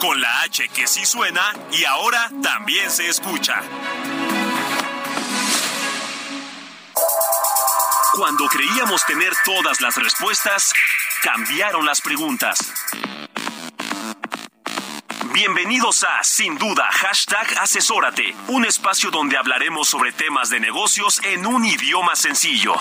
Con la H que sí suena y ahora también se escucha. Cuando creíamos tener todas las respuestas, cambiaron las preguntas. Bienvenidos a Sin Duda, hashtag Asesórate, un espacio donde hablaremos sobre temas de negocios en un idioma sencillo.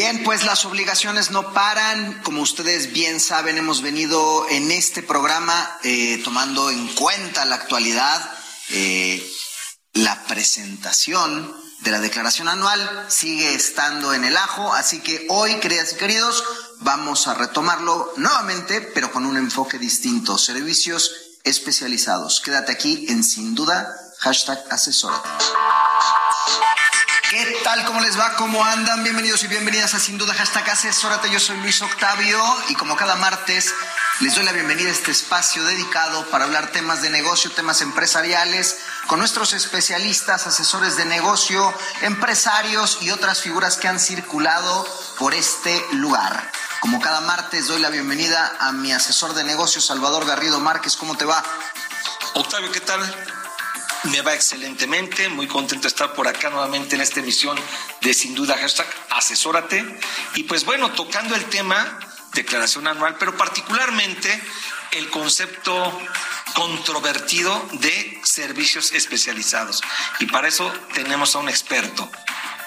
Bien, pues las obligaciones no paran. Como ustedes bien saben, hemos venido en este programa eh, tomando en cuenta la actualidad, eh, la presentación de la declaración anual sigue estando en el ajo, así que hoy, queridas y queridos, vamos a retomarlo nuevamente, pero con un enfoque distinto, servicios especializados. Quédate aquí en Sin Duda, hashtag asesórate. ¿Qué tal? ¿Cómo les va? ¿Cómo andan? Bienvenidos y bienvenidas a Sin Duda Hashtag Asesórate. Yo soy Luis Octavio y como cada martes les doy la bienvenida a este espacio dedicado para hablar temas de negocio, temas empresariales, con nuestros especialistas, asesores de negocio, empresarios y otras figuras que han circulado por este lugar. Como cada martes doy la bienvenida a mi asesor de negocios, Salvador Garrido Márquez. ¿Cómo te va? Octavio, ¿qué tal? Me va excelentemente, muy contento de estar por acá nuevamente en esta emisión de Sin Duda Hashtag Asesórate. Y pues bueno, tocando el tema, declaración anual, pero particularmente el concepto controvertido de servicios especializados. Y para eso tenemos a un experto.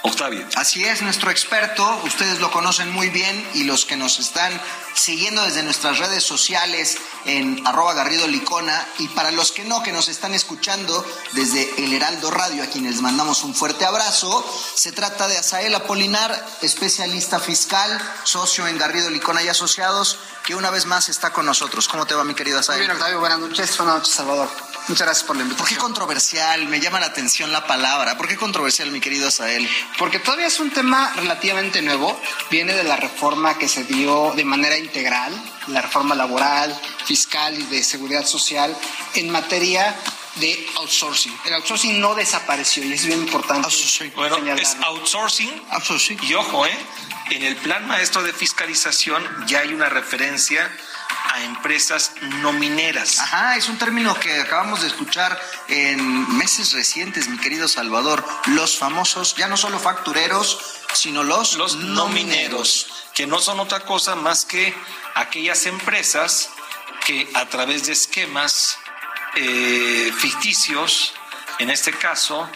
Octavio. Así es, nuestro experto, ustedes lo conocen muy bien y los que nos están siguiendo desde nuestras redes sociales en arroba Garrido Licona y para los que no, que nos están escuchando desde el Heraldo Radio, a quienes mandamos un fuerte abrazo, se trata de Asael Apolinar, especialista fiscal, socio en Garrido Licona y Asociados, que una vez más está con nosotros. ¿Cómo te va, mi querido Asael? Muy bien, Octavio, buenas noches, buenas noches, Salvador. Muchas gracias por la invitación. ¿Por qué controversial? Me llama la atención la palabra. ¿Por qué controversial, mi querido Asael? Porque todavía es un tema relativamente nuevo. Viene de la reforma que se dio de manera integral, la reforma laboral, fiscal y de seguridad social en materia de outsourcing. El outsourcing no desapareció y es bien importante. Bueno, es outsourcing. Outsourcing. Y ojo, ¿eh? En el plan maestro de fiscalización ya hay una referencia a empresas no mineras. Ajá, es un término que acabamos de escuchar en meses recientes, mi querido Salvador. Los famosos, ya no solo factureros, sino los, Los no mineros, que no son otra cosa más que aquellas empresas que a través de esquemas eh, ficticios, en este caso,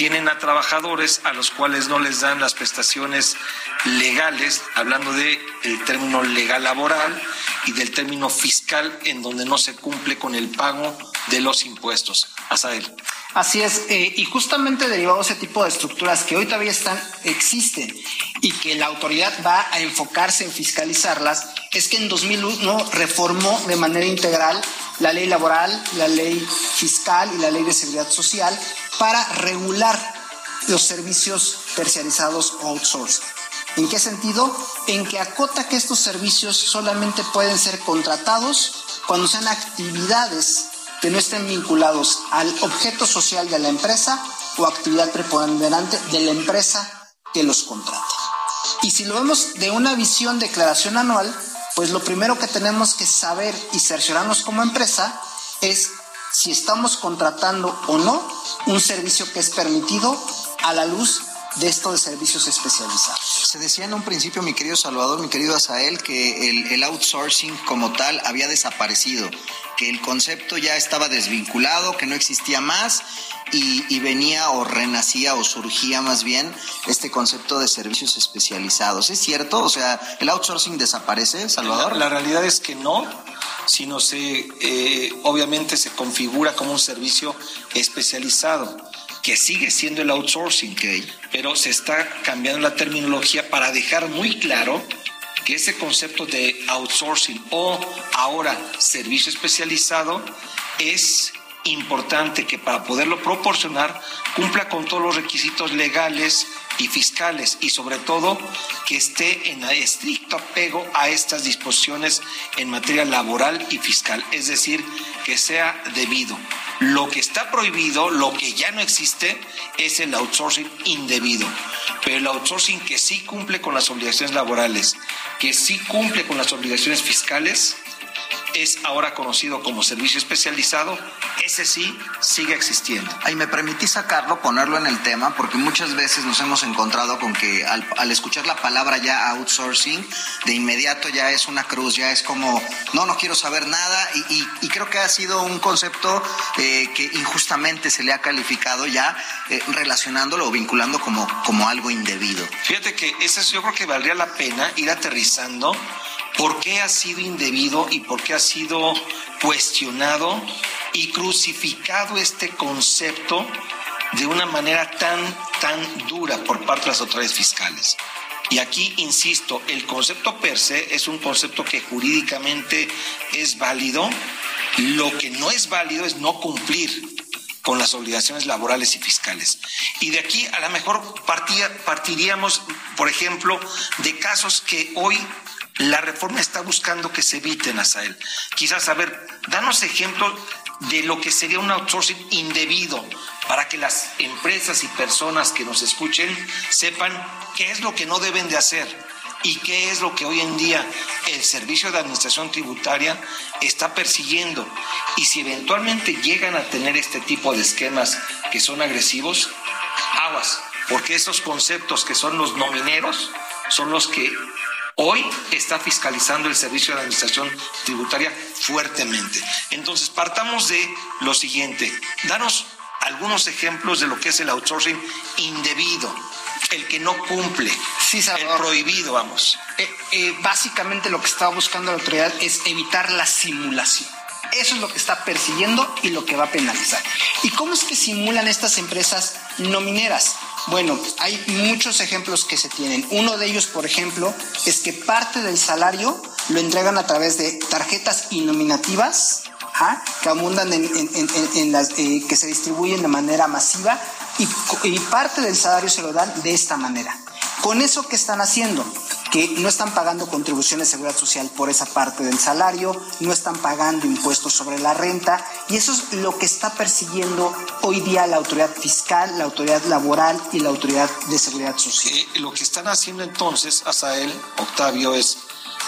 tienen a trabajadores a los cuales no les dan las prestaciones legales, hablando de término legal laboral y del término fiscal en donde no se cumple con el pago de los impuestos. Asael. Así es, eh, y justamente derivado de ese tipo de estructuras que hoy todavía están, existen y que la autoridad va a enfocarse en fiscalizarlas, es que en 2001 reformó de manera integral la ley laboral, la ley fiscal y la ley de seguridad social para regular los servicios terciarizados o outsourcing. ¿En qué sentido? En que acota que estos servicios solamente pueden ser contratados cuando sean actividades que no estén vinculados al objeto social de la empresa o actividad preponderante de la empresa que los contrata. Y si lo vemos de una visión declaración anual, pues lo primero que tenemos que saber y cerciorarnos como empresa es si estamos contratando o no un servicio que es permitido a la luz de estos de servicios especializados. Se decía en un principio, mi querido Salvador, mi querido Asael, que el, outsourcing como tal había desaparecido, que el concepto ya estaba desvinculado, que no existía más y, venía o renacía o surgía más bien este concepto de servicios especializados. ¿Es cierto? O sea, ¿el outsourcing desaparece, Salvador? La, la realidad es que no, sino se eh, obviamente se configura como un servicio especializado. Que sigue siendo el outsourcing, pero se está cambiando la terminología para dejar muy claro que ese concepto de outsourcing o ahora servicio especializado es importante que para poderlo proporcionar cumpla con todos los requisitos legales y fiscales y sobre todo que esté en estricto apego a estas disposiciones en materia laboral y fiscal, es decir, que sea debido. Lo que está prohibido, lo que ya no existe, es el outsourcing indebido. Pero el outsourcing que sí cumple con las obligaciones laborales, que sí cumple con las obligaciones fiscales, es ahora conocido como servicio especializado, ese sí sigue existiendo. Ahí me permití sacarlo, ponerlo en el tema, porque muchas veces nos hemos encontrado con que al, escuchar la palabra ya outsourcing, de inmediato ya es una cruz, ya es como, no, no quiero saber nada, y, creo que ha sido un concepto eh, que injustamente se le ha calificado ya eh, relacionándolo o vinculando como, como algo indebido. Fíjate que eso yo creo que valdría la pena ir aterrizando por qué ha sido indebido y por qué ha sido cuestionado y crucificado este concepto de una manera tan, tan dura por parte de las autoridades fiscales. Y aquí, insisto, el concepto per se es un concepto que jurídicamente es válido. Lo que no es válido es no cumplir con las obligaciones laborales y fiscales. Y de aquí a lo mejor partiríamos, por ejemplo, de casos que hoy la reforma está buscando que se eviten, Asael. Quizás, a ver, danos ejemplos de lo que sería un outsourcing indebido para que las empresas y personas que nos escuchen sepan qué es lo que no deben de hacer y qué es lo que hoy en día el Servicio de Administración Tributaria está persiguiendo. Y si eventualmente llegan a tener este tipo de esquemas que son agresivos, aguas, porque esos conceptos que son los nomineros son los que Hoy está fiscalizando el Servicio de Administración Tributaria fuertemente. Entonces, partamos de lo siguiente. Danos algunos ejemplos de lo que es el outsourcing indebido, el que no cumple, el prohibido, vamos. Eh, eh, básicamente lo que está buscando la autoridad es evitar la simulación. Eso es lo que está persiguiendo y lo que va a penalizar. ¿Y cómo es que simulan estas empresas no mineras? Bueno, hay muchos ejemplos que se tienen. Uno de ellos, por ejemplo, es que parte del salario lo entregan a través de tarjetas que abundan en, las eh, que se distribuyen de manera masiva y, parte del salario se lo dan de esta manera. Con eso, ¿qué están haciendo? que no están pagando contribuciones de seguridad social por esa parte del salario, no están pagando impuestos sobre la renta y eso es lo que está persiguiendo hoy día la autoridad fiscal, la autoridad laboral y la autoridad de seguridad social. Eh, lo que están haciendo entonces, él, Octavio, es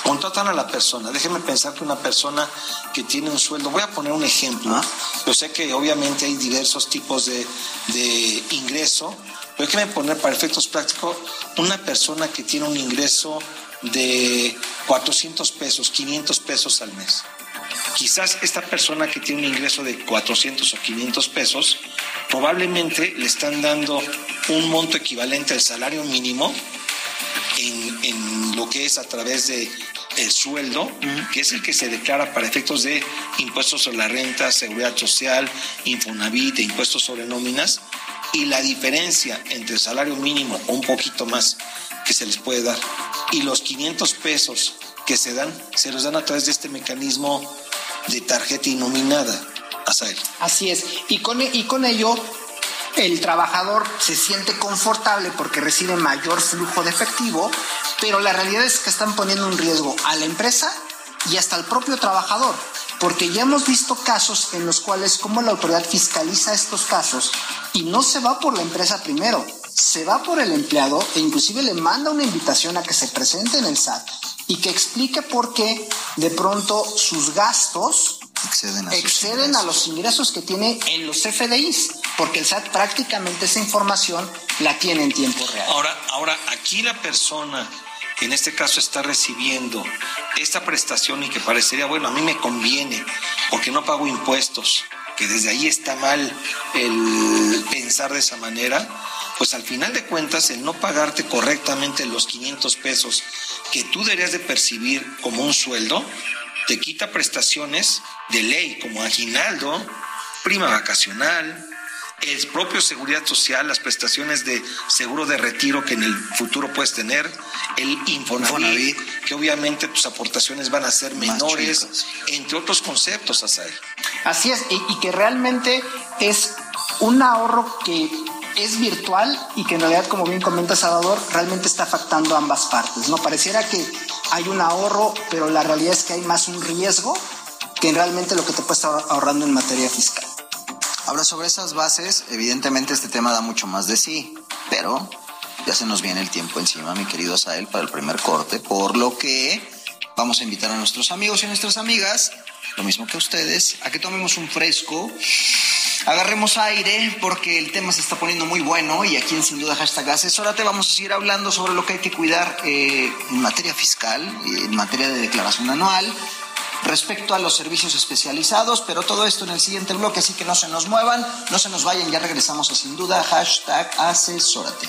contratan a la persona. Déjeme pensar que una persona que tiene un sueldo, voy a poner un ejemplo, yo sé que obviamente hay diversos tipos de, de ingreso, pero déjeme poner para efectos prácticos una persona que tiene un ingreso de 400 pesos, 500 pesos al mes. Quizás esta persona que tiene un ingreso de 400 o 500 pesos, probablemente le están dando un monto equivalente al salario mínimo en, lo que es a través de el sueldo, que es el que se declara para efectos de impuestos sobre la renta, seguridad social, Infonavit e impuestos sobre nóminas, y la diferencia entre el salario mínimo o un poquito más que se les puede dar y los 500 pesos que se dan, se los dan a través de este mecanismo de tarjeta inominada. Así es. Y con, y con ello el trabajador se siente confortable porque recibe mayor flujo de efectivo, pero la realidad es que están poniendo un riesgo a la empresa y hasta al propio trabajador, porque ya hemos visto casos en los cuales como la autoridad fiscaliza estos casos y no se va por la empresa primero, se va por el empleado e inclusive le manda una invitación a que se presente en el SAT y que explique por qué de pronto sus gastos exceden a, los ingresos que tiene en los FDIs, porque el SAT prácticamente esa información la tiene en tiempo real. Ahora, ahora aquí la persona en este caso está recibiendo esta prestación y que parecería, bueno, a mí me conviene porque no pago impuestos, que desde ahí está mal el pensar de esa manera, pues al final de cuentas el no pagarte correctamente los 500 pesos que tú deberías de percibir como un sueldo, te quita prestaciones de ley como aguinaldo, prima vacacional, el propio seguridad social, las prestaciones de seguro de retiro que en el futuro puedes tener, el Infonavit, que obviamente tus aportaciones van a ser menores, entre otros conceptos, Asael. Así es, y, que realmente es un ahorro que es virtual y que en realidad, como bien comenta Salvador, realmente está afectando a ambas partes. No pareciera que hay un ahorro, pero la realidad es que hay más un riesgo que realmente lo que te puede estar ahorrando en materia fiscal. Ahora, sobre esas bases, evidentemente este tema da mucho más de sí, pero ya se nos viene el tiempo encima, mi querido Asael, para el primer corte, por lo que vamos a invitar a nuestros amigos y a nuestras amigas, lo mismo que ustedes, a que tomemos un fresco, agarremos aire, porque el tema se está poniendo muy bueno y aquí en Sin Duda Hashtag Asesórate vamos a seguir hablando sobre lo que hay que cuidar eh, en materia fiscal, en materia de declaración anual, respecto a los servicios especializados, pero todo esto en el siguiente bloque, así que no se nos muevan, no se nos vayan, ya regresamos a sin duda, hashtag asesórate.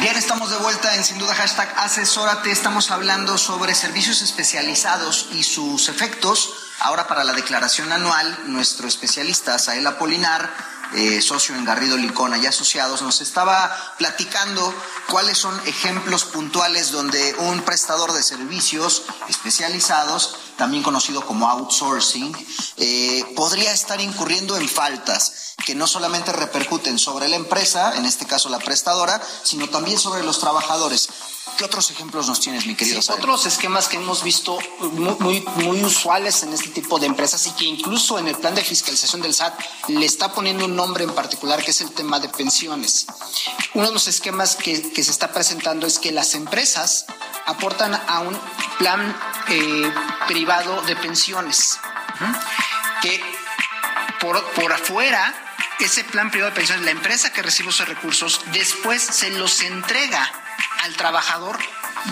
Bien, estamos de vuelta en sin duda hashtag asesórate. Estamos hablando sobre servicios especializados y sus efectos. Ahora para la declaración anual, nuestro especialista, Sael Apolinar, eh, socio en Garrido Licona y asociados, nos estaba platicando cuáles son ejemplos puntuales donde un prestador de servicios especializados, también conocido como outsourcing, eh, podría estar incurriendo en faltas que no solamente repercuten sobre la empresa, en este caso la prestadora, sino también sobre los trabajadores. ¿Qué otros ejemplos nos tienes, mi querido? Sí, otros esquemas que hemos visto muy, muy, usuales en este tipo de empresas y que incluso en el plan de fiscalización del SAT le está poniendo un nombre en particular que es el tema de pensiones. Uno de los esquemas que, se está presentando es que las empresas aportan a un plan eh, privado de pensiones que por, por afuera ese plan privado de pensiones, la empresa que recibe esos recursos, después se los entrega al trabajador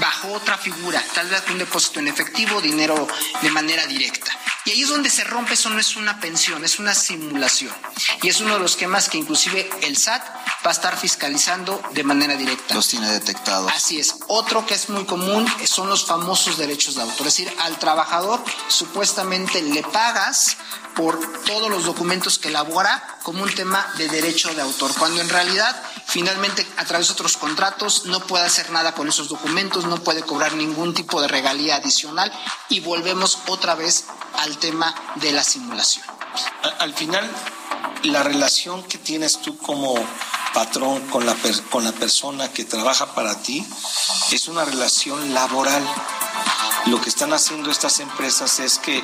bajo otra figura, tal vez un depósito en efectivo, dinero de manera directa. Y ahí es donde se rompe, eso no es una pensión, es una simulación. Y es uno de los temas que inclusive el SAT va a estar fiscalizando de manera directa. Los tiene detectados. Así es. Otro que es muy común son los famosos derechos de autor. Es decir, al trabajador supuestamente le pagas por todos los documentos que elabora como un tema de derecho de autor, cuando en realidad finalmente a través de otros contratos no puede hacer nada con esos documentos, no puede cobrar ningún tipo de regalía adicional y volvemos otra vez al tema de la simulación. Al final, la relación que tienes tú como patrón con la, con la persona que trabaja para ti es una relación laboral lo que están haciendo estas empresas es que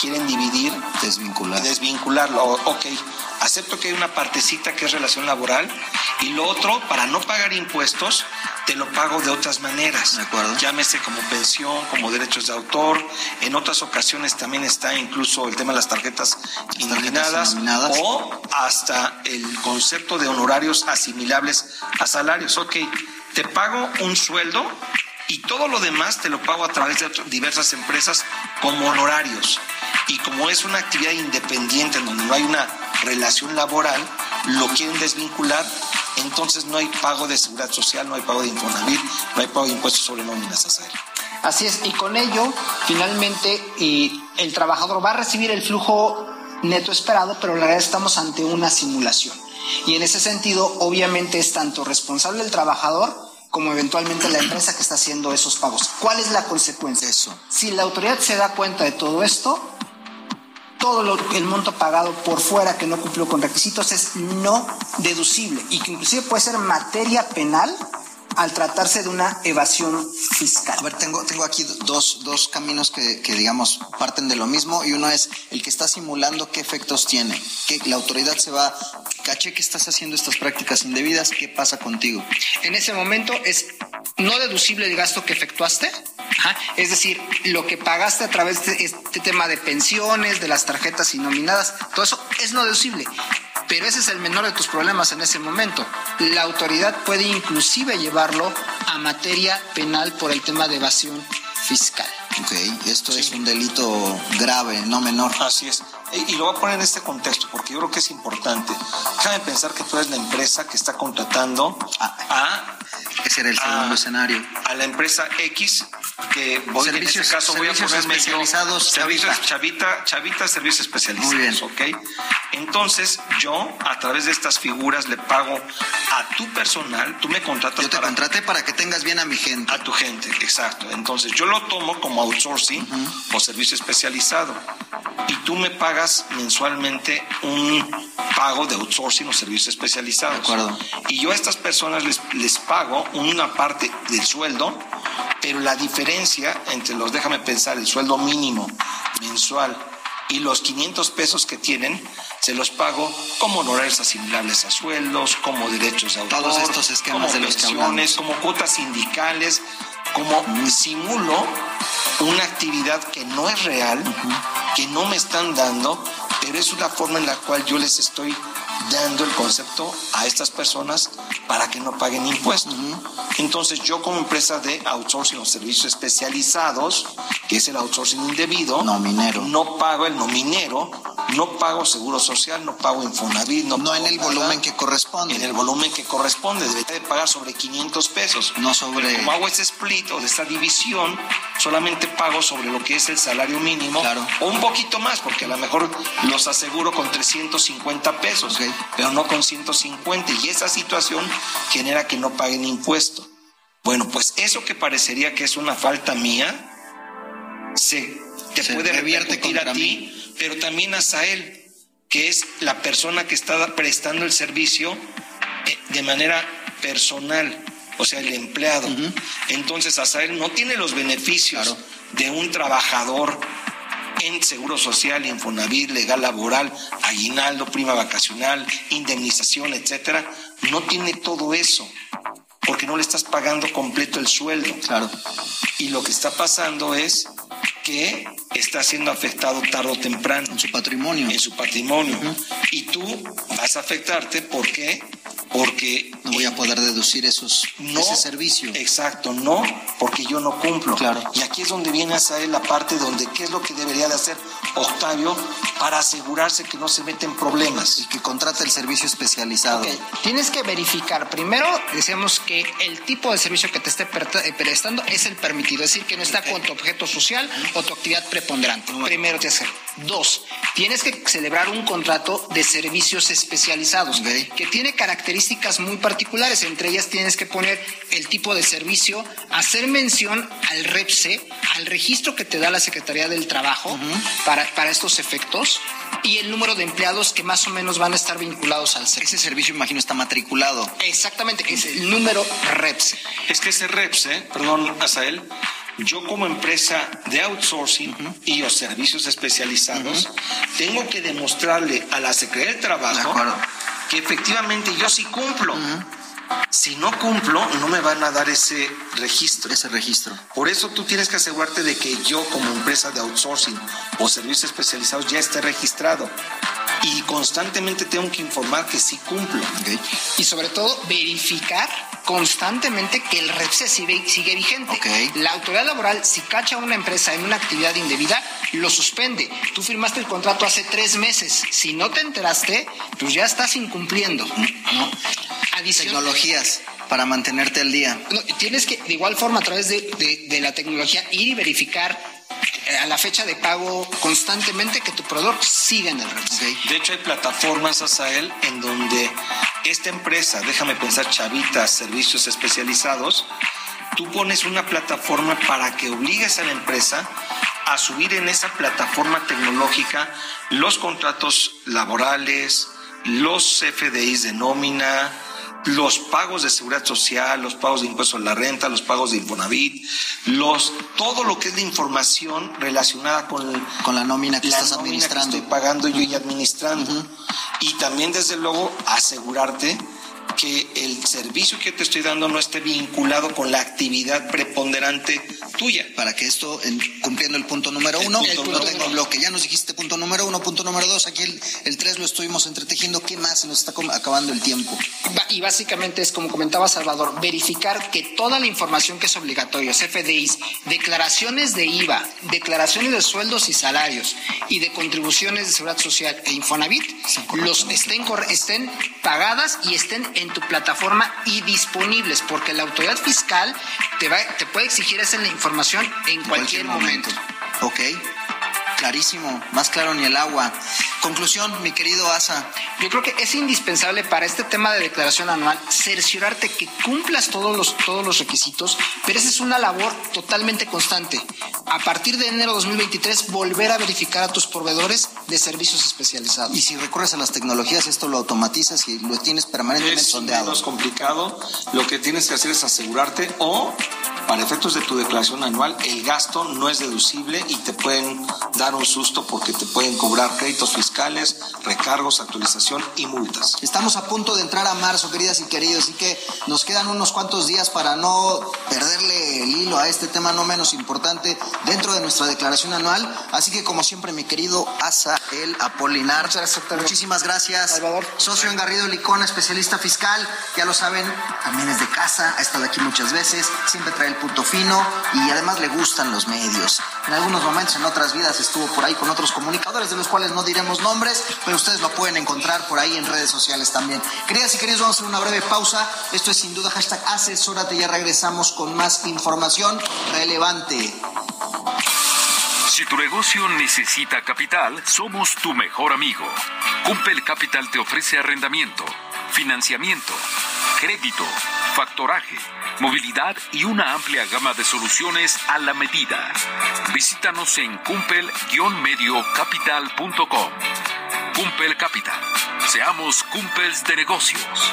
quieren dividir, desvincular. Desvincularlo. Ok, acepto que hay una partecita que es relación laboral y lo otro, para no pagar impuestos, te lo pago de otras maneras. De acuerdo. Llámese como pensión, como derechos de autor. En otras ocasiones también está incluso el tema de las tarjetas, indemnadas o hasta el concepto de honorarios asimilables a salarios. Ok, te pago un sueldo y todo lo demás te lo pago a través de diversas empresas como honorarios. Y como es una actividad independiente en donde no hay una relación laboral, lo quieren desvincular, entonces no hay pago de seguridad social, no hay pago de Infonavit, no hay pago de impuestos sobre nóminas hacer. Así es, y con ello, finalmente, el trabajador va a recibir el flujo neto esperado, pero la verdad estamos ante una simulación. Y en ese sentido, obviamente es tanto responsable el trabajador como eventualmente la empresa que está haciendo esos pagos. ¿Cuál es la consecuencia de eso? Si la autoridad se da cuenta de todo esto, todo lo, el monto pagado por fuera que no cumplió con requisitos es no deducible y que inclusive puede ser materia penal al tratarse de una evasión fiscal. A ver, tengo, tengo aquí dos, dos caminos que, que, digamos, parten de lo mismo y uno es el que está simulando qué efectos tiene. Que la autoridad se va, caché que estás haciendo estas prácticas indebidas, ¿qué pasa contigo? En ese momento es no deducible el gasto que efectuaste, es decir, lo que pagaste a través de este tema de pensiones, de las tarjetas inominadas, todo eso es no deducible. Pero ese es el menor de tus problemas en ese momento. La autoridad puede inclusive llevarlo a materia penal por el tema de evasión fiscal. Ok, esto es un delito grave, no menor. Así es. Y, lo voy a poner en este contexto porque yo creo que es importante. Déjame pensar que tú eres la empresa que está contratando a... ese era el segundo escenario. A la empresa X que voy servicios, en este caso voy a ponerme especializados servicios chavita chavita servicios especializados Muy bien. ok entonces yo a través de estas figuras le pago a tu personal tú me contratas yo te contraté para que tengas bien a mi gente a tu gente exacto entonces yo lo tomo como outsourcing o servicio especializado y tú me pagas mensualmente un pago de outsourcing o servicio especializado. De acuerdo. Y yo a estas personas les, les pago una parte del sueldo pero la diferencia entre los, déjame pensar, el sueldo mínimo mensual y los 500 pesos que tienen, se los pago como honorarios asimilables a sueldos, como derechos de autor, Todos estos esquemas como de pensiones, como cuotas sindicales, como simulo una actividad que no es real, que no me están dando, pero es una forma en la cual yo les estoy dando el concepto a estas personas para que no paguen impuestos. Entonces yo como empresa de outsourcing o servicios especializados, que es el outsourcing indebido, nominero. no pago el nominero, no pago seguro social, no pago Infonavit, no, no en el volumen que corresponde. En el volumen que corresponde, debería de pagar sobre 500 pesos. No sobre... como hago ese split o de esta división, solamente pago sobre lo que es el salario mínimo claro. o un poquito más, porque a lo mejor los aseguro con 350 pesos pero no con 150. Y esa situación genera que no paguen impuesto. Bueno, pues eso que parecería que es una falta mía, se te puede revertir a ti, pero también a Sael, que es la persona que está prestando el servicio eh, de manera personal, o sea, el empleado. Entonces, Asael no tiene los beneficios de un trabajador en seguro social, Infonavit, legal laboral, aguinaldo, prima vacacional, indemnización, etcétera, no tiene todo eso porque no le estás pagando completo el sueldo. Claro. Y lo que está pasando es que está siendo afectado tarde o temprano. En su patrimonio. En su patrimonio. Y tú vas a afectarte porque porque no voy a poder deducir esos ese servicio. Exacto, no, porque yo no cumplo. Claro. Y aquí es donde viene a salir la parte donde qué es lo que debería de hacer Octavio para asegurarse que no se meten problemas. Y que contrate el servicio especializado. Okay. Tienes que verificar. Primero, decíamos que el tipo de servicio que te esté eh, prestando es el permitido, es decir, que no está con tu objeto social o tu actividad preponderante. Primero tienes que Dos, tienes que celebrar un contrato de servicios especializados okay. que tiene características muy particulares. Entre ellas tienes que poner el tipo de servicio, hacer mención al REPSE, al registro que te da la Secretaría del Trabajo uh -huh. para, para estos efectos y el número de empleados que más o menos van a estar vinculados al servicio. Ese servicio, imagino, está matriculado. Exactamente, es el número REPSE. Es que ese REPSE, perdón, Asael, yo como empresa de outsourcing uh -huh. y o servicios especializados, uh -huh. tengo que demostrarle a la Secretaría del Trabajo que efectivamente yo sí cumplo. Uh -huh. Si no cumplo, no me van a dar ese registro. Ese registro. Por eso tú tienes que asegurarte de que yo como empresa de outsourcing o servicios especializados ya esté registrado. Y constantemente tengo que informar que sí cumplo. Okay. Y sobre todo verificar constantemente que el REPSE sigue, sigue vigente. Okay. La autoridad laboral, si cacha a una empresa en una actividad indebida, lo suspende. Tú firmaste el contrato hace tres meses. Si no te enteraste, pues ya estás incumpliendo. ¿no? Tecnologías para mantenerte al día. No, tienes que, de igual forma, a través de, de, de la tecnología, ir y verificar a la fecha de pago constantemente que tu proveedor siga en el. Okay. De hecho, hay plataformas, Asael, en donde esta empresa, déjame pensar, chavitas, servicios especializados, tú pones una plataforma para que obligues a la empresa a subir en esa plataforma tecnológica los contratos laborales, los FDIs de nómina, los pagos de seguridad social, los pagos de impuestos a la renta, los pagos de Infonavit, los, todo lo que es de información relacionada con, con la nómina que la estás nómina administrando. Que estoy pagando yo y administrando. Y también, desde luego, asegurarte que el servicio que te estoy dando no esté vinculado con la actividad preponderante tuya. Para que esto, en- cumpliendo el punto número El uno, punto no tengo uno. bloque. Ya nos dijiste punto número uno, punto número dos. Aquí el, el tres lo estuvimos entretejiendo. ¿Qué más? Se nos está acabando el tiempo. Y básicamente es, como comentaba Salvador, verificar que toda la información que es obligatoria, FDIs, declaraciones de IVA, declaraciones de sueldos y salarios y de contribuciones de seguridad social e Infonavit, los estén, estén pagadas y estén en tu plataforma y disponibles, porque la autoridad fiscal te, va, te puede exigir esa información en cualquier, momento. Ok. Clarísimo. Más claro ni el agua. Conclusión, mi querido Asa. Yo creo que es indispensable para este tema de declaración anual cerciorarte que cumplas todos los, todos los requisitos, pero esa es una labor totalmente constante. A partir de enero de 2023, volver a verificar a tus proveedores de servicios especializados. Y si recurres a las tecnologías, esto lo automatizas y lo tienes permanentemente Es sondeado. menos complicado. Lo que tienes que hacer es asegurarte o, para efectos de tu declaración anual, el gasto no es deducible y te pueden dar un susto porque te pueden cobrar créditos fiscales, recargos, actualización y multas. Estamos a punto de entrar a marzo, queridas y queridos, así que nos quedan unos cuantos días para no perderle el hilo a este tema no menos importante dentro de nuestra declaración anual. Así que, como siempre, mi querido Asa El Apolinar, Muchas gracias, doctor. muchísimas gracias. Salvador. Socio en Garrido Licona, especialista fiscal, ya lo saben, también es de casa, ha estado aquí muchas veces, siempre trae el punto fino y además le gustan los medios. En algunos momentos, en otras vidas, estuvo por ahí con otros comunicadores, de los cuales no diremos nombres, pero ustedes lo pueden encontrar por ahí en redes sociales también. Queridas y queridos, vamos a hacer una breve pausa. Esto es sin duda hashtag asesórate, ya regresamos con más información relevante. Si tu negocio necesita capital, somos tu mejor amigo. Cumpel Capital te ofrece arrendamiento, financiamiento, crédito, factoraje, movilidad y una amplia gama de soluciones a la medida. Visítanos en cumpel-mediocapital.com. Cumpel Capital. Seamos cumpels de negocios.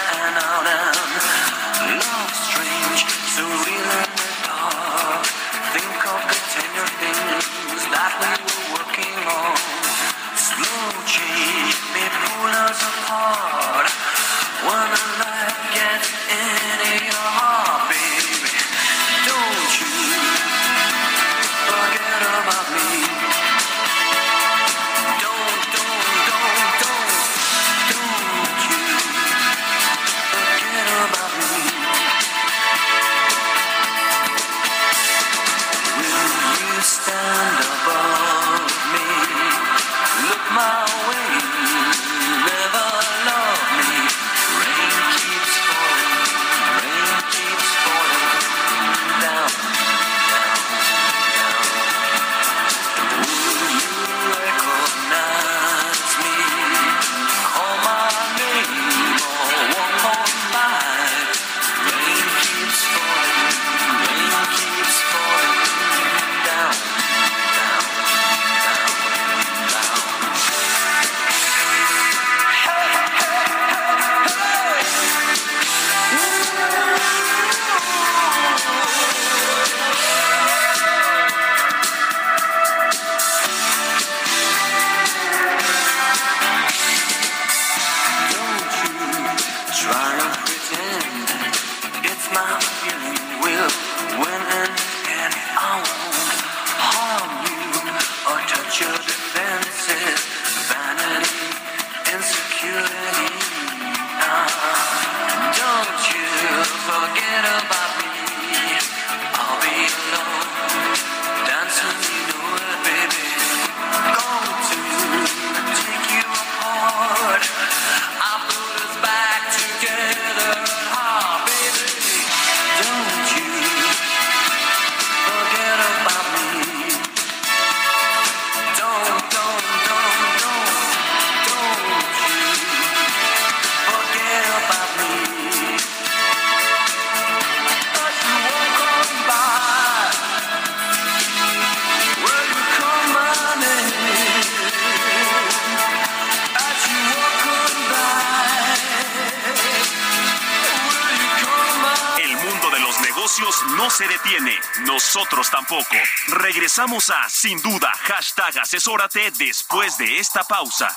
nosotros tampoco. Regresamos a Sin Duda, hashtag asesórate después de esta pausa.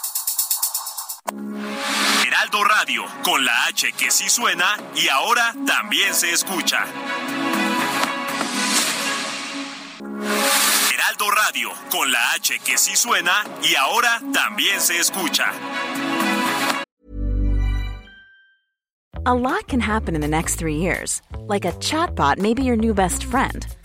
Heraldo Radio, con la H que sí suena y ahora también se escucha. Heraldo Radio, con la H que sí suena y ahora también se escucha. A lot can happen in the next three years. Like a chatbot may be your new best friend.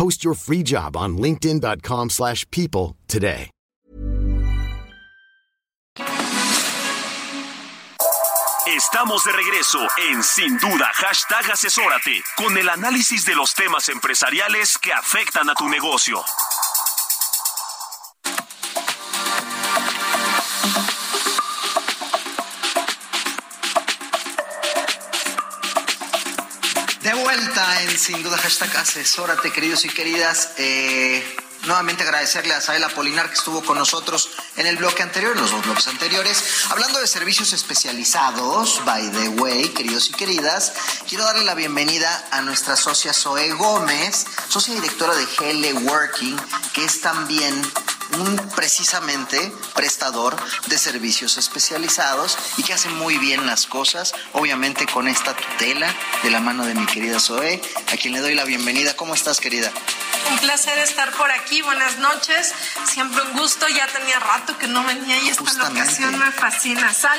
Post your free job on linkedin.com/people slash people today. Estamos de regreso en Sin Duda, hashtag asesórate, con el análisis de los temas empresariales que afectan a tu negocio. Sin Duda Hashtag Asesórate, queridos y queridas. Eh, nuevamente agradecerle a Saela Polinar que estuvo con nosotros en el bloque anterior, en los dos bloques anteriores, hablando de servicios especializados. By the way, queridos y queridas, quiero darle la bienvenida a nuestra socia Zoe Gómez, socia directora de GL Working, que es también precisamente prestador de servicios especializados y que hace muy bien las cosas, obviamente con esta tutela de la mano de mi querida Zoe, a quien le doy la bienvenida. ¿Cómo estás, querida? Un placer estar por aquí, buenas noches, siempre un gusto, ya tenía rato que no venía y esta Justamente. locación me fascina. Sal,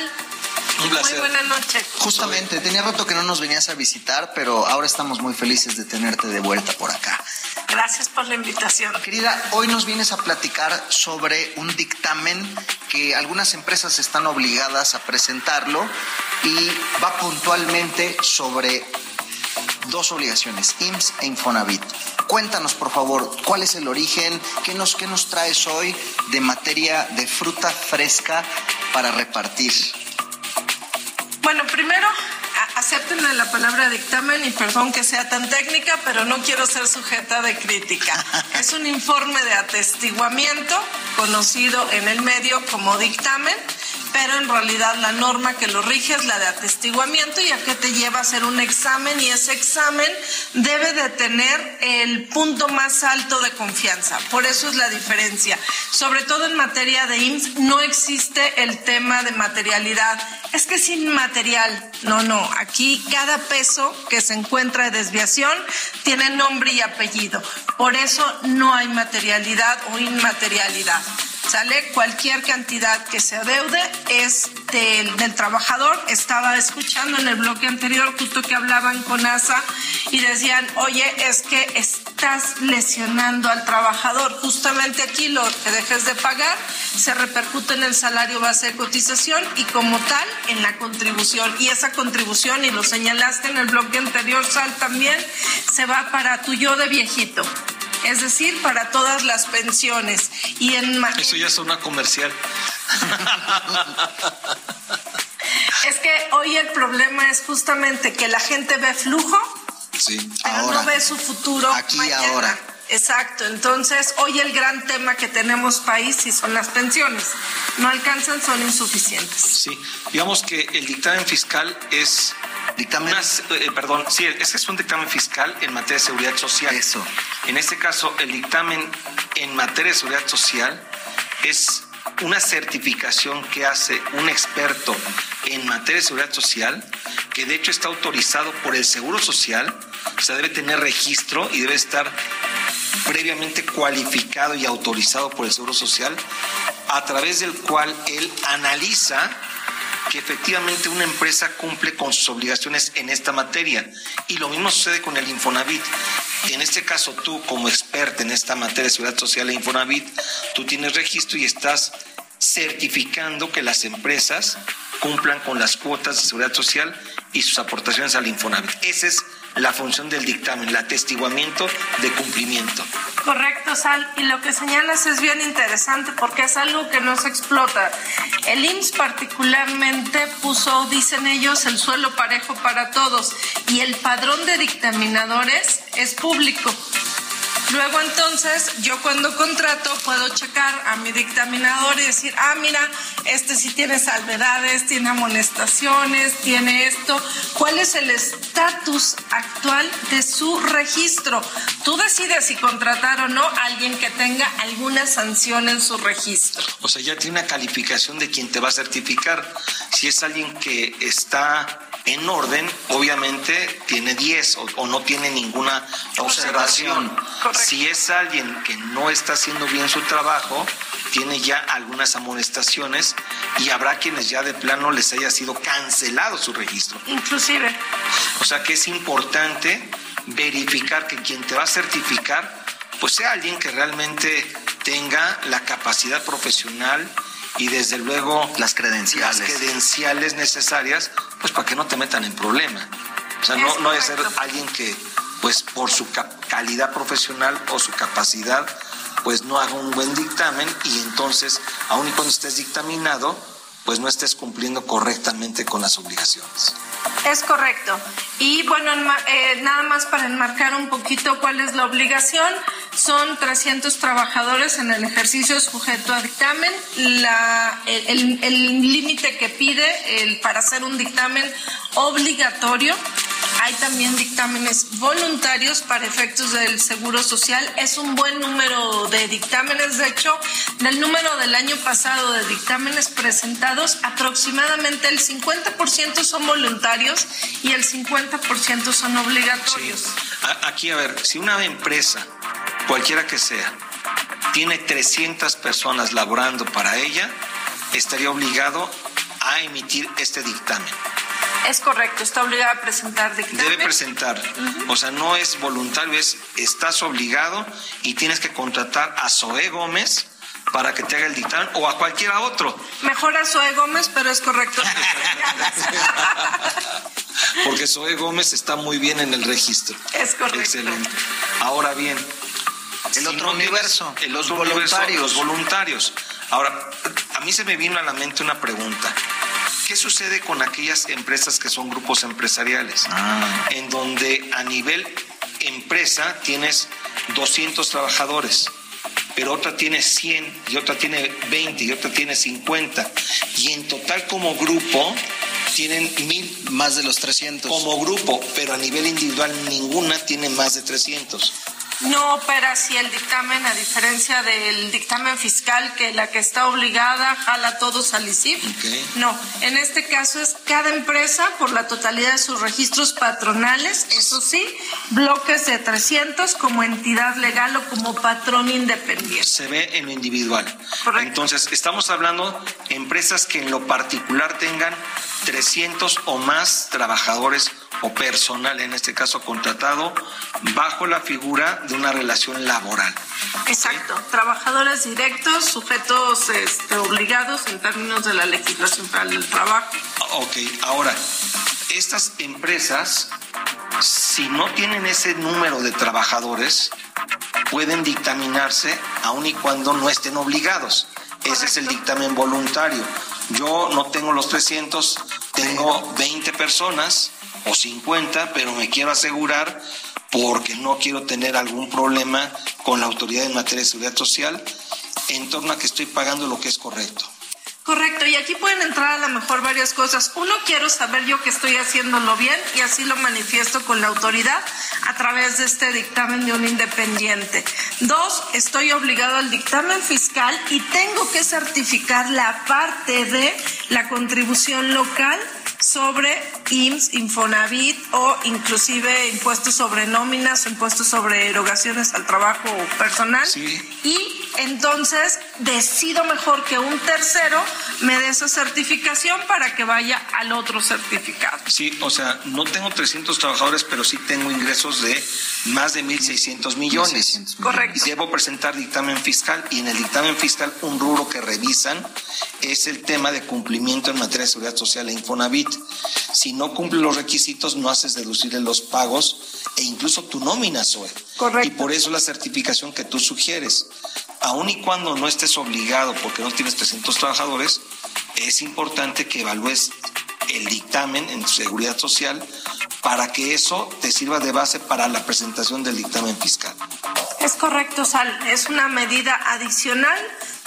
Un muy buena noche. Justamente, tenía rato que no nos venías a visitar, pero ahora estamos muy felices de tenerte de vuelta por acá. Gracias por la invitación. Querida, hoy nos vienes a platicar sobre un dictamen que algunas empresas están obligadas a presentarlo y va puntualmente sobre dos obligaciones, IMSS e Infonavit. Cuéntanos, por favor, cuál es el origen, qué nos, qué nos traes hoy de materia de fruta fresca para repartir. Bueno, primero, a- acéptenme la palabra dictamen y perdón que sea tan técnica, pero no quiero ser sujeta de crítica. Es un informe de atestiguamiento conocido en el medio como dictamen, pero en realidad la norma que lo rige es la de atestiguamiento y a qué te lleva a hacer un examen y ese examen debe de tener el punto más alto de confianza. Por eso es la diferencia. Sobre todo en materia de IMSS no existe el tema de materialidad. Es que es inmaterial. No, no. Aquí cada peso que se encuentra de desviación tiene nombre y apellido. Por eso no hay materialidad o inmaterialidad. ¿Sale? Cualquier cantidad que se adeude es del, del trabajador. Estaba escuchando en el bloque anterior justo que hablaban con ASA y decían, oye, es que estás lesionando al trabajador. Justamente aquí lo que dejes de pagar se repercute en el salario base de cotización y como tal en la contribución. Y esa contribución, y lo señalaste en el bloque anterior, Sal, también se va para tu yo de viejito. Es decir, para todas las pensiones. Y en Eso ya es una comercial. es que hoy el problema es justamente que la gente ve flujo, Sí, pero ahora. no ve su futuro Aquí y mañana. ahora. Exacto, entonces hoy el gran tema que tenemos país sí son las pensiones. No alcanzan, son insuficientes. Sí, digamos que el dictamen fiscal es Dictamen. unas- eh, perdón, sí, ese es un dictamen fiscal en materia de seguridad social. Eso. En este caso, el dictamen en materia de seguridad social es una certificación que hace un experto en materia de seguridad social, que de hecho está autorizado por el Seguro Social, o sea, debe tener registro y debe estar previamente cualificado y autorizado por el Seguro Social a través del cual él analiza que efectivamente una empresa cumple con sus obligaciones en esta materia. Y lo mismo sucede con el Infonavit. En este caso, tú como experta en esta materia de seguridad social e Infonavit, tú tienes registro y estás certificando que las empresas cumplan con las cuotas de seguridad social y sus aportaciones al Infonavit. Esa es la función del dictamen, el atestiguamiento de cumplimiento. Correcto, Sal. Y lo que señalas es bien interesante porque es algo que no se explota. El IMSS particularmente puso, dicen ellos, el suelo parejo para todos y el padrón de dictaminadores es público. Luego entonces yo cuando contrato puedo checar a mi dictaminador y decir, ah, mira, este sí tiene salvedades, tiene amonestaciones, tiene esto. ¿Cuál es el estatus actual de su registro? Tú decides si contratar o no a alguien que tenga alguna sanción en su registro. O sea, ya tiene una calificación de quien te va a certificar. Si es alguien que está en orden, obviamente tiene 10 o, o no tiene ninguna observación. Si es alguien que no está haciendo bien su trabajo, tiene ya algunas amonestaciones y habrá quienes ya de plano les haya sido cancelado su registro. Inclusive. O sea que es importante verificar que quien te va a certificar, pues sea alguien que realmente tenga la capacidad profesional y desde luego las credenciales, las credenciales necesarias, pues para que no te metan en problema. O sea, no, Es no debe ser alguien que, pues por su calidad profesional o su capacidad, pues no haga un buen dictamen y entonces, aun y cuando estés dictaminado, pues no estés cumpliendo correctamente con las obligaciones. Es correcto. Y bueno, eh, nada más para enmarcar un poquito cuál es la obligación. Son 300 trabajadores en el ejercicio sujeto a dictamen. La- el límite que pide el, para hacer un dictamen obligatorio. Hay también dictámenes voluntarios para efectos del Seguro Social. Es un buen número de dictámenes. De hecho, del número del año pasado de dictámenes presentados, aproximadamente el 50% son voluntarios y el 50% son obligatorios. Aquí, a ver, si una empresa, cualquiera que sea, tiene 300 personas laborando para ella, estaría obligado a emitir este dictamen. Es correcto, está obligada a presentar dictamen. Debe presentar, o sea, no es voluntario, es estás obligado y tienes que contratar a Zoé Gómez para que te haga el dictamen o a cualquiera otro, Mejor a Zoe Gómez, pero es correcto. porque Zoé Gómez está muy bien en el registro. es correcto. Excelente. Ahora bien, El otro universo, el los otro universo, voluntarios. los voluntarios. Ahora, a mí se me vino a la mente una pregunta. ¿Qué sucede con aquellas empresas que son grupos empresariales? Ah. En donde a nivel empresa tienes 200 trabajadores, pero otra tiene 100 y otra tiene 20 y otra tiene 50. Y en total como grupo tienen mil Más de los 300. como grupo, pero a nivel individual ninguna tiene más de 300. No opera así el dictamen, a diferencia del dictamen fiscal, que la que está obligada jala todos al ICIP. No, en este caso es cada empresa por la totalidad de sus registros patronales, eso sí, bloques de 300 como entidad legal o como patrón independiente. Se ve en lo individual. Correcto. Entonces, estamos hablando de empresas que en lo particular tengan 300 o más trabajadores o personal, en este caso contratado, bajo la figura de una relación laboral. Exacto, trabajadores directos, sujetos este, obligados en términos de la legislación federal del trabajo. Ok, ahora, estas empresas, si no tienen ese número de trabajadores, pueden dictaminarse aun y cuando no estén obligados. Ese es el dictamen voluntario. Yo no tengo los 300, tengo 20 personas o 50, pero me quiero asegurar porque no quiero tener algún problema con la autoridad en materia de seguridad social en torno a que estoy pagando lo que es correcto. Correcto, y aquí pueden entrar a lo mejor varias cosas. Uno, quiero saber yo que estoy haciéndolo bien y así lo manifiesto con la autoridad a través de este dictamen de un independiente. Dos, estoy obligado al dictamen fiscal y tengo que certificar la parte de la contribución local sobre IMSS, Infonavit o inclusive impuestos sobre nóminas o impuestos sobre erogaciones al trabajo personal. Sí. Y entonces decido mejor que un tercero me dé esa certificación para que vaya al otro certificado. Sí, o sea, no tengo 300 trabajadores, pero sí tengo ingresos de más de 1.600 millones. Correcto. Y debo presentar dictamen fiscal y en el dictamen fiscal un rubro que revisan es el tema de cumplimiento en materia de seguridad social e Infonavit. Si no cumple los requisitos, no haces deducirle los pagos e incluso tu nómina, Zoe. Correcto. Y por eso la certificación que tú sugieres. Aun y cuando no estés obligado porque no tienes 300 trabajadores, es importante que evalúes el dictamen en seguridad social para que eso te sirva de base para la presentación del dictamen fiscal. Es correcto, Sal. Es una medida adicional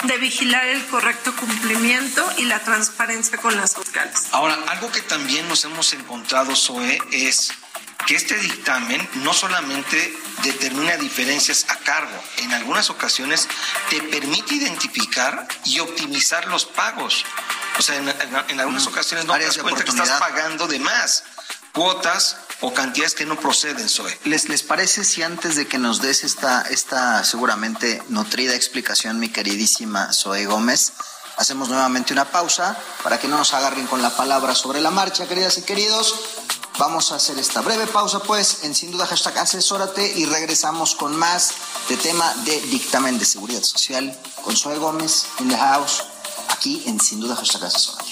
de vigilar el correcto cumplimiento y la transparencia con las fiscales. Ahora, algo que también nos hemos encontrado, Zoe, es que este dictamen no solamente determina diferencias a cargo, en algunas ocasiones te permite identificar y optimizar los pagos. O sea, en, en- en algunas ocasiones no te das cuenta que estás pagando de más cuotas o cantidades que no proceden, Zoe. ¿Les, ¿Les parece si antes de que nos des esta, esta seguramente nutrida explicación, mi queridísima Zoe Gómez, hacemos nuevamente una pausa para que no nos agarren con la palabra sobre la marcha, queridas y queridos? Vamos a hacer esta breve pausa, pues, en sin duda hashtag asesórate y regresamos con más de tema de dictamen de seguridad social con Zoe Gómez in the house, aquí en sin duda hashtag asesórate.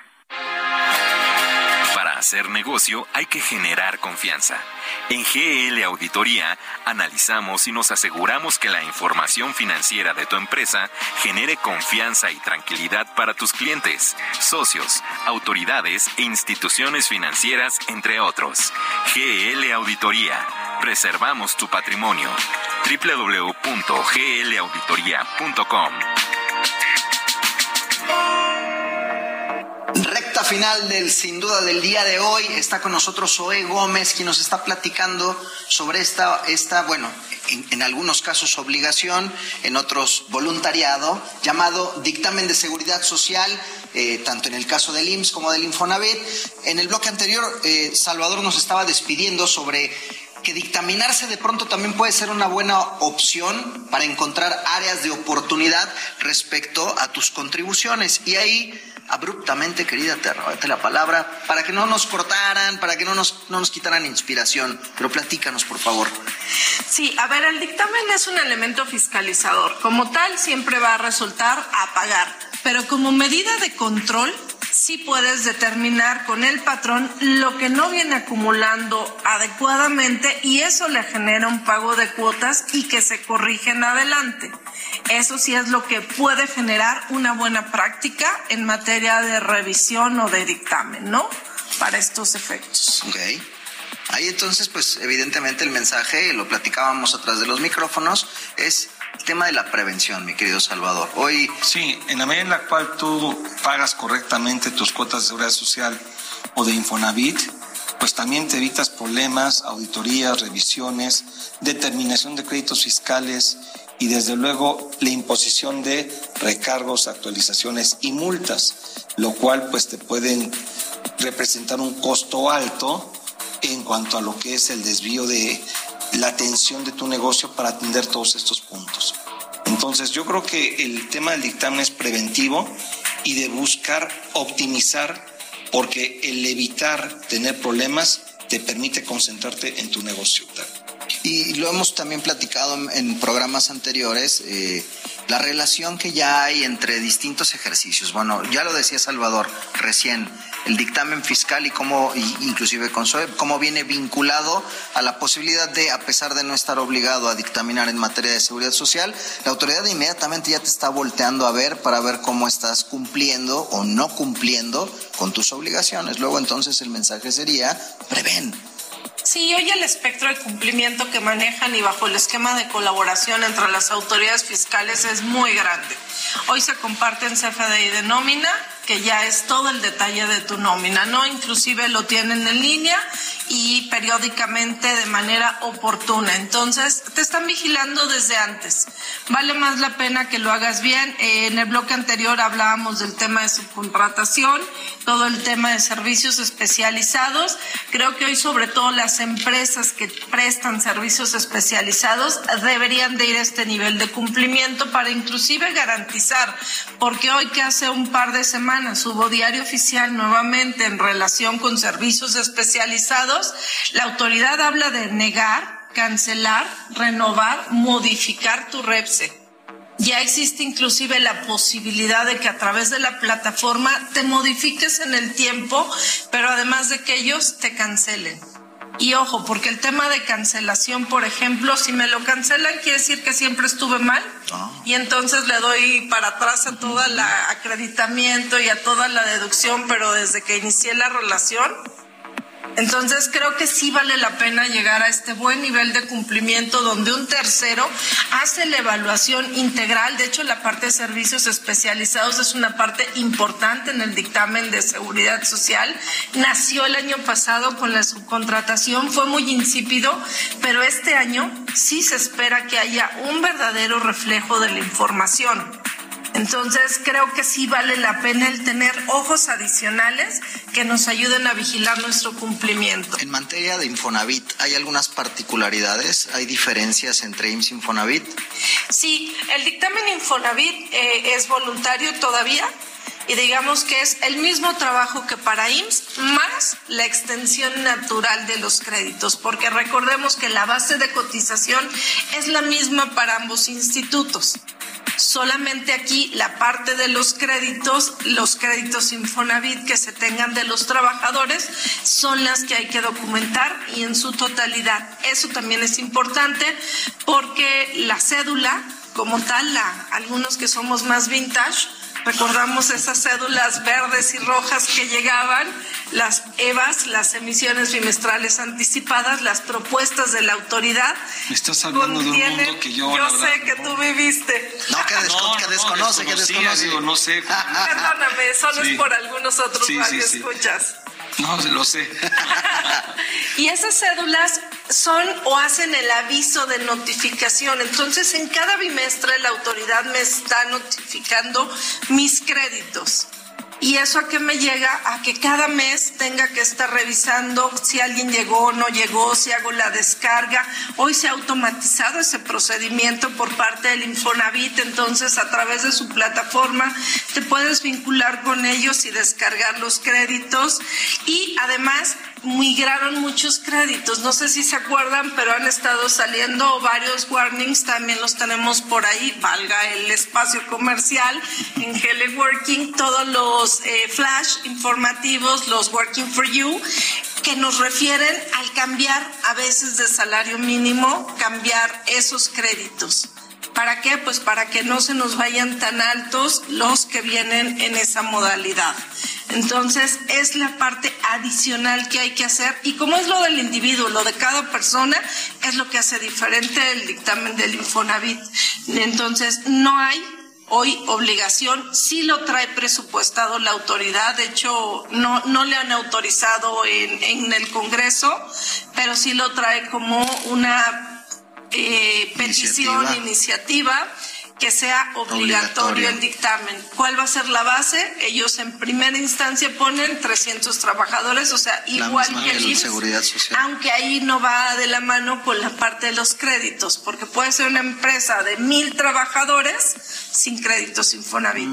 Hacer negocio hay que generar confianza. En GL Auditoría analizamos y nos aseguramos que la información financiera de tu empresa genere confianza y tranquilidad para tus clientes, socios, autoridades e instituciones financieras, entre otros. GL Auditoría. Preservamos tu patrimonio. www.glauditoría.com final del sin duda del día de hoy está con nosotros Zoe Gómez, quien nos está platicando sobre esta, esta bueno, en, algunos casos obligación, en otros voluntariado, llamado dictamen de seguridad social, eh, tanto en el caso del IMSS como del Infonavit. En el bloque anterior, eh, Salvador nos estaba despidiendo sobre que dictaminarse de pronto también puede ser una buena opción para encontrar áreas de oportunidad respecto a tus contribuciones. Y ahí, abruptamente, querida, te robaste la palabra, para que no nos cortaran, para que no nos, no nos quitaran inspiración. Pero platícanos, por favor. Sí, a ver, el dictamen es un elemento fiscalizador. Como tal, siempre va a resultar a pagar. Pero como medida de control, sí puedes determinar con el patrón lo que no viene acumulando adecuadamente y eso le genera un pago de cuotas y que se corrige en adelante. Eso sí es lo que puede generar una buena práctica en materia de revisión o de dictamen, ¿no? Para estos efectos. Ok. Ahí entonces, pues evidentemente el mensaje, lo platicábamos atrás de los micrófonos, es el tema de la prevención, mi querido Salvador. Hoy Sí, en la medida en la cual tú pagas correctamente tus cuotas de seguridad social o de Infonavit, pues también te evitas problemas, auditorías, revisiones, determinación de créditos fiscales y desde luego la imposición de recargos, actualizaciones y multas, lo cual pues te pueden representar un costo alto en cuanto a lo que es el desvío de la atención de tu negocio para atender todos estos puntos. Entonces yo creo que el tema del dictamen es preventivo y de buscar optimizar porque el evitar tener problemas te permite concentrarte en tu negocio. Y lo hemos también platicado en, programas anteriores, eh, la relación que ya hay entre distintos ejercicios. Bueno, ya lo decía Salvador recién, el dictamen fiscal y cómo, inclusive con SOE, cómo viene vinculado a la posibilidad de, a pesar de no estar obligado a dictaminar en materia de seguridad social, la autoridad inmediatamente ya te está volteando a ver para ver cómo estás cumpliendo o no cumpliendo con tus obligaciones. Luego entonces el mensaje sería, prevén, Sí, hoy el espectro de cumplimiento que manejan y bajo el esquema de colaboración entre las autoridades fiscales es muy grande. Hoy se comparten CFDI de nómina, que ya es todo el detalle de tu nómina, ¿no? Inclusive lo tienen en línea y periódicamente de manera oportuna. Entonces, te están vigilando desde antes. Vale más la pena que lo hagas bien. Eh, en el bloque anterior hablábamos del tema de subcontratación, todo el tema de servicios especializados. Creo que hoy sobre todo las empresas que prestan servicios especializados deberían de ir a este nivel de cumplimiento para inclusive garantizar, porque hoy que hace un par de semanas hubo diario oficial nuevamente en relación con servicios especializados, la autoridad habla de negar, cancelar, renovar, modificar tu REPSE. Ya existe inclusive la posibilidad de que a través de la plataforma te modifiques en el tiempo, pero además de que ellos te cancelen. Y ojo, porque el tema de cancelación, por ejemplo, si me lo cancelan, quiere decir que siempre estuve mal. Y entonces le doy para atrás a todo el acreditamiento y a toda la deducción, pero desde que inicié la relación. Entonces creo que sí vale la pena llegar a este buen nivel de cumplimiento donde un tercero hace la evaluación integral. De hecho, la parte de servicios especializados es una parte importante en el dictamen de seguridad social. Nació el año pasado con la subcontratación, fue muy insípido, pero este año sí se espera que haya un verdadero reflejo de la información. Entonces creo que sí vale la pena el tener ojos adicionales que nos ayuden a vigilar nuestro cumplimiento. En materia de Infonavit, ¿hay algunas particularidades? ¿Hay diferencias entre IMSS y Infonavit? Sí, el dictamen Infonavit eh, es voluntario todavía y digamos que es el mismo trabajo que para IMSS más la extensión natural de los créditos, porque recordemos que la base de cotización es la misma para ambos institutos. Solamente aquí la parte de los créditos, los créditos Infonavit que se tengan de los trabajadores, son las que hay que documentar y en su totalidad. Eso también es importante porque la cédula, como tal, algunos que somos más vintage, Recordamos esas cédulas verdes y rojas que llegaban, las EVAs, las emisiones bimestrales anticipadas, las propuestas de la autoridad. Me estás hablando de un mundo que yo. Yo sé que tú viviste. No, que, desco que desconoce, que desconoce. Digo, no sé. Perdóname, solo Sí. es por algunos otros Sí, sí, sí. escuchas. No, lo sé. Y esas cédulas son o hacen el aviso de notificación. Entonces, en cada bimestre la autoridad me está notificando mis créditos. ¿Y eso a qué me llega? A que cada mes tenga que estar revisando si alguien llegó o no llegó, si hago la descarga. Hoy se ha automatizado ese procedimiento por parte del Infonavit, entonces a través de su plataforma te puedes vincular con ellos y descargar los créditos. Y además migraron muchos créditos. No sé si se acuerdan, pero han estado saliendo varios warnings, también los tenemos por ahí, valga el espacio comercial, en Teleworking, todos los eh, flash informativos, los Working for You, que nos refieren al cambiar a veces de salario mínimo, cambiar esos créditos. ¿Para qué? Pues para que no se nos vayan tan altos los que vienen en esa modalidad. Entonces, es la parte adicional que hay que hacer y como es lo del individuo, lo de cada persona, es lo que hace diferente el dictamen del Infonavit. Entonces, no hay hoy obligación, sí lo trae presupuestado la autoridad, de hecho no, no le han autorizado en, en el Congreso, pero sí lo trae como una eh, petición, Iniciativa. iniciativa que sea obligatorio, Obligatorio. el dictamen. ¿Cuál va a ser la base? Ellos en primera instancia ponen 300 trabajadores, o sea, La igual que el Seguridad Social. aunque ahí no va de la mano con la parte de los créditos, porque puede ser una empresa de mil trabajadores sin créditos Infonavit,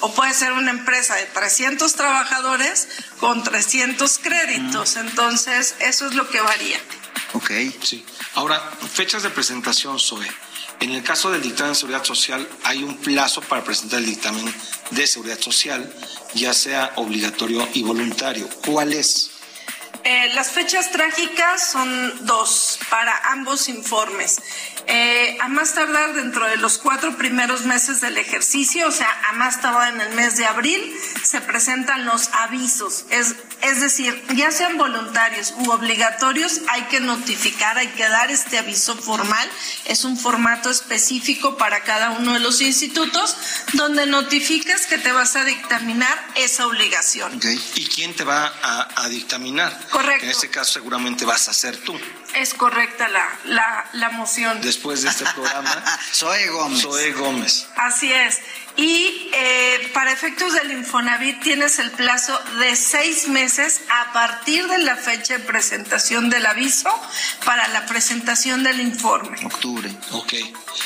o puede ser una empresa de 300 trabajadores con 300 créditos, entonces eso es lo que varía. Ok. Sí. Ahora, fechas de presentación, Zoe. En el caso del dictamen de seguridad social, hay un plazo para presentar el dictamen de seguridad social, ya sea obligatorio y voluntario. ¿Cuál es? Eh, las fechas trágicas son dos para ambos informes. Eh, a más tardar dentro de los cuatro primeros meses del ejercicio, o sea, a más tardar en el mes de abril, se presentan los avisos. Es, es decir, ya sean voluntarios u obligatorios, hay que notificar, hay que dar este aviso formal. Es un formato específico para cada uno de los institutos donde notificas que te vas a dictaminar esa obligación. ¿Y quién te va a, a dictaminar? En este caso seguramente vas a ser tú. Es correcta la, la, la moción. Después de este programa. Zoe Gómez. Zoe Gómez. Así es. Y eh, para efectos del Infonavit tienes el plazo de seis meses a partir de la fecha de presentación del aviso para la presentación del informe. Octubre. Ok.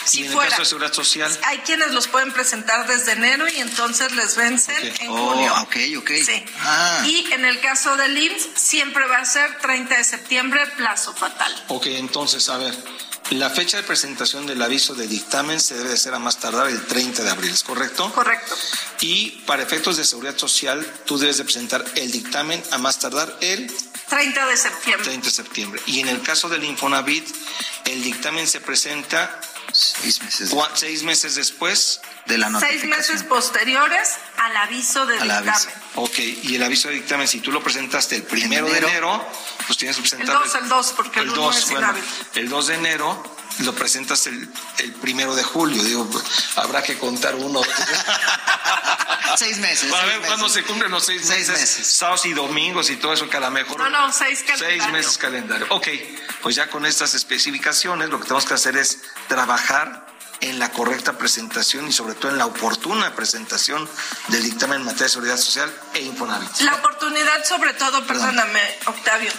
Si y en fuera- el caso de Seguridad Social, Hay quienes los pueden presentar desde enero y entonces les vencen en Oh, junio. ok, ok. Sí. Ah. Y en el caso del IMSS siempre va a ser 30 de septiembre, plazo fatal. Ok, entonces, a ver, la fecha de presentación del aviso de dictamen se debe de hacer a más tardar el 30 de abril, ¿es correcto? Correcto. Y para efectos de seguridad social, tú debes de presentar el dictamen a más tardar el 30 de septiembre. 30 de septiembre. Y en el caso del Infonavit, el dictamen se presenta Seis meses cua- seis meses después. de la Seis notificación. meses posteriores al aviso de Al dictamen. aviso. Ok, y el aviso de dictamen, si tú lo presentaste el primero de enero. enero, pues tienes que El presentarlo. 2, el 2, porque el 1 2, es bueno, el 2 de enero lo presentas el, el primero de julio. Digo, pues, habrá que contar uno. Seis meses. Para seis ver cuándo se cumplen los seis, Seis meses, meses. sábados y domingos y todo eso que a lo mejor. No, no, seis Seis calendarios. meses calendario. Ok, pues ya con estas especificaciones lo que tenemos que hacer es trabajar en la correcta presentación y sobre todo en la oportuna presentación del dictamen en materia de seguridad social e Infonavit. La oportunidad, sobre todo, perdóname, Octavio,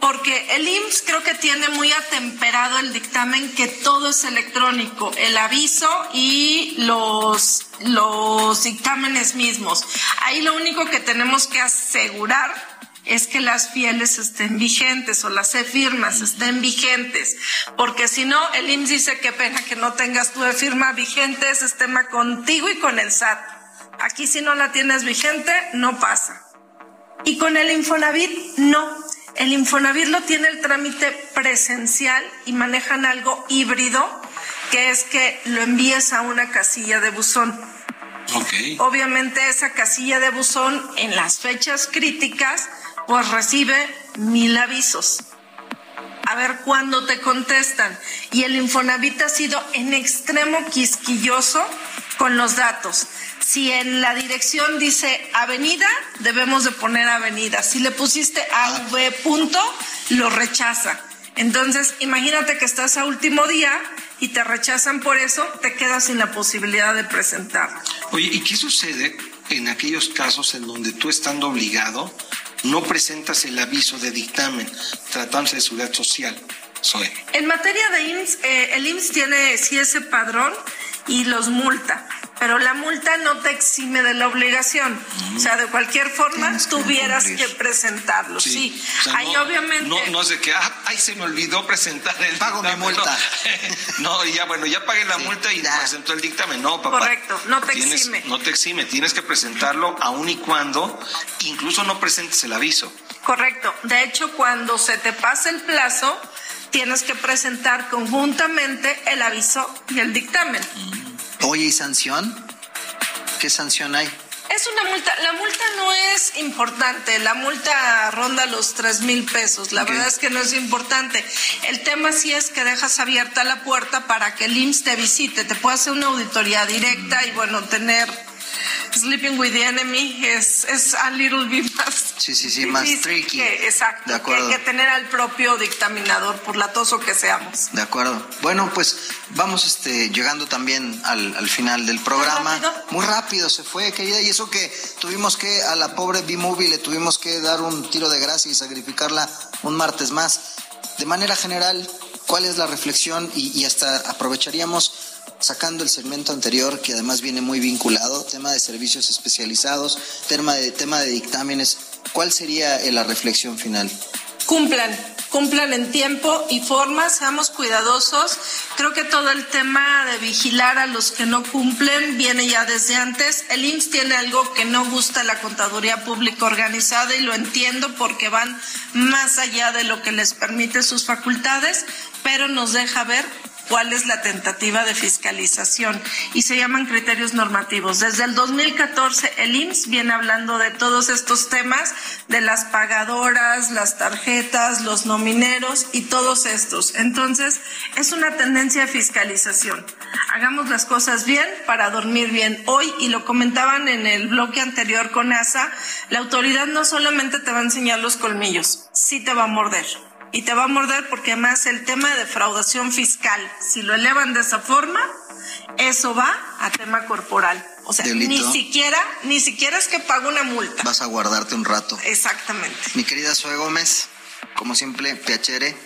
porque el IMSS creo que tiene muy atemperado el dictamen que todo es electrónico, el aviso y los, los dictámenes mismos. Ahí lo único que tenemos que asegurar es que las fieles estén vigentes o las e-firmas estén vigentes, porque si no, el IMSS dice qué pena que no tengas tu e-firma vigente, ese es tema contigo y con el SAT. Aquí si no la tienes vigente, no pasa. Y con el Infonavit, no. El Infonavit lo tiene el trámite presencial y manejan algo híbrido, que es que lo envíes a una casilla de buzón. Ok. Obviamente esa casilla de buzón en las fechas críticas, pues recibe mil avisos. A ver cuándo te contestan. Y el Infonavit ha sido en extremo quisquilloso con los datos. Si en la dirección dice avenida, debemos de poner avenida. Si le pusiste AV punto, lo rechaza. Entonces, imagínate que estás a último día y te rechazan por eso, te quedas sin la posibilidad de presentarlo. Oye, ¿y qué sucede en aquellos casos en donde tú estando obligado no presentas el aviso de dictamen tratándose de seguridad social? Zoe. En materia de IMSS, eh, el IMSS tiene sí ese padrón y los multa, pero la multa no te exime de la obligación. O sea, de cualquier forma, que tuvieras cumplir. que presentarlo. Sí, O sea, ahí no, obviamente. No, no es de que, ah, ay, se me olvidó presentar el Pago mi dictamen. multa. No, ya, bueno, ya pagué la multa y ya. presentó el dictamen. No, papá. Correcto, no te Tienes- exime. No te exime, tienes que presentarlo aun y cuando incluso no presentes el aviso. Correcto. De hecho, cuando se te pasa el plazo, tienes que presentar conjuntamente el aviso y el dictamen. Oye, ¿y sanción? ¿Qué sanción hay? Es una multa, la multa no es importante, la multa ronda los tres mil pesos, la verdad es que no es importante. El tema sí es que dejas abierta la puerta para que el IMSS te visite, te puede hacer una auditoría directa y bueno, tener Sleeping with the Enemy es, es a little bit más. Sí, sí, sí, más tricky. que- exacto, De acuerdo. que, que tener al propio dictaminador, por latoso que seamos. De acuerdo. Bueno, pues vamos este, llegando también al, al final del programa. rápido? Muy rápido se fue, querida. Y eso que tuvimos que, a la pobre B-Movie le tuvimos que dar un tiro de gracia y sacrificarla un martes más. De manera general, ¿cuál es la reflexión? Y, y hasta aprovecharíamos sacando el segmento anterior, que además viene muy vinculado, tema de servicios especializados, tema de, tema de dictámenes. ¿Cuál sería eh, la reflexión final? Cumplan, cumplan en tiempo y forma, seamos cuidadosos. Creo que todo el tema de vigilar a los que no cumplen viene ya desde antes. El IMSS tiene algo que no gusta la contaduría pública organizada y lo entiendo porque van más allá de lo que les permite sus facultades, pero nos deja ver cuál es la tentativa de fiscalización y se llaman criterios normativos. Desde el 2014 el IMSS viene hablando de todos estos temas, de las pagadoras, las tarjetas, los nomineros y todos estos. Entonces, es una tendencia de fiscalización. Hagamos las cosas bien para dormir bien. Hoy, y lo comentaban en el bloque anterior con ASA, la autoridad no solamente te va a enseñar los colmillos, sí te va a morder y te va a morder porque además el tema de defraudación fiscal, si lo elevan de esa forma, eso va a tema corporal. O sea, Delito. ni siquiera, ni siquiera es que pague una multa. Vas a guardarte un rato. Exactamente. Mi querida Zoe Gómez, como siempre, piacere.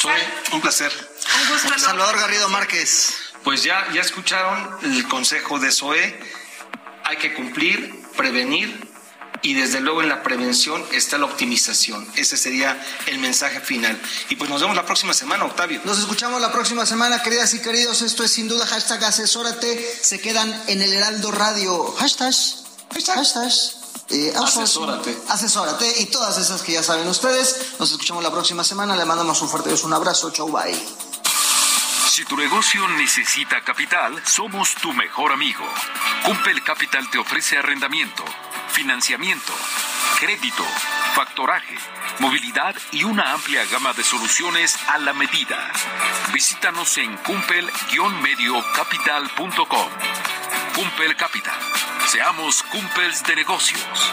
Soy un placer. Un gusto. Salvador Garrido Márquez. Pues ya, ya escucharon el consejo de SOE. Hay que cumplir, prevenir y desde luego en la prevención está la optimización. Ese sería el mensaje final. Y pues nos vemos la próxima semana, Octavio. Nos escuchamos la próxima semana, queridas y queridos. Esto es sin duda hashtag asesórate. Se quedan en el Heraldo Radio. Hashtag. Hashtag. eh, outsourcing. Asesórate. Asesórate y todas esas que ya saben ustedes. Nos escuchamos la próxima semana. Le mandamos un fuerte beso, un abrazo. Chau, bye. Si tu negocio necesita capital, somos tu mejor amigo. Cumpel Capital te ofrece arrendamiento, financiamiento, crédito, factoraje, movilidad y una amplia gama de soluciones a la medida. Visítanos en cumpel-mediocapital.com. Cumpel Capital. Seamos cumpels de negocios.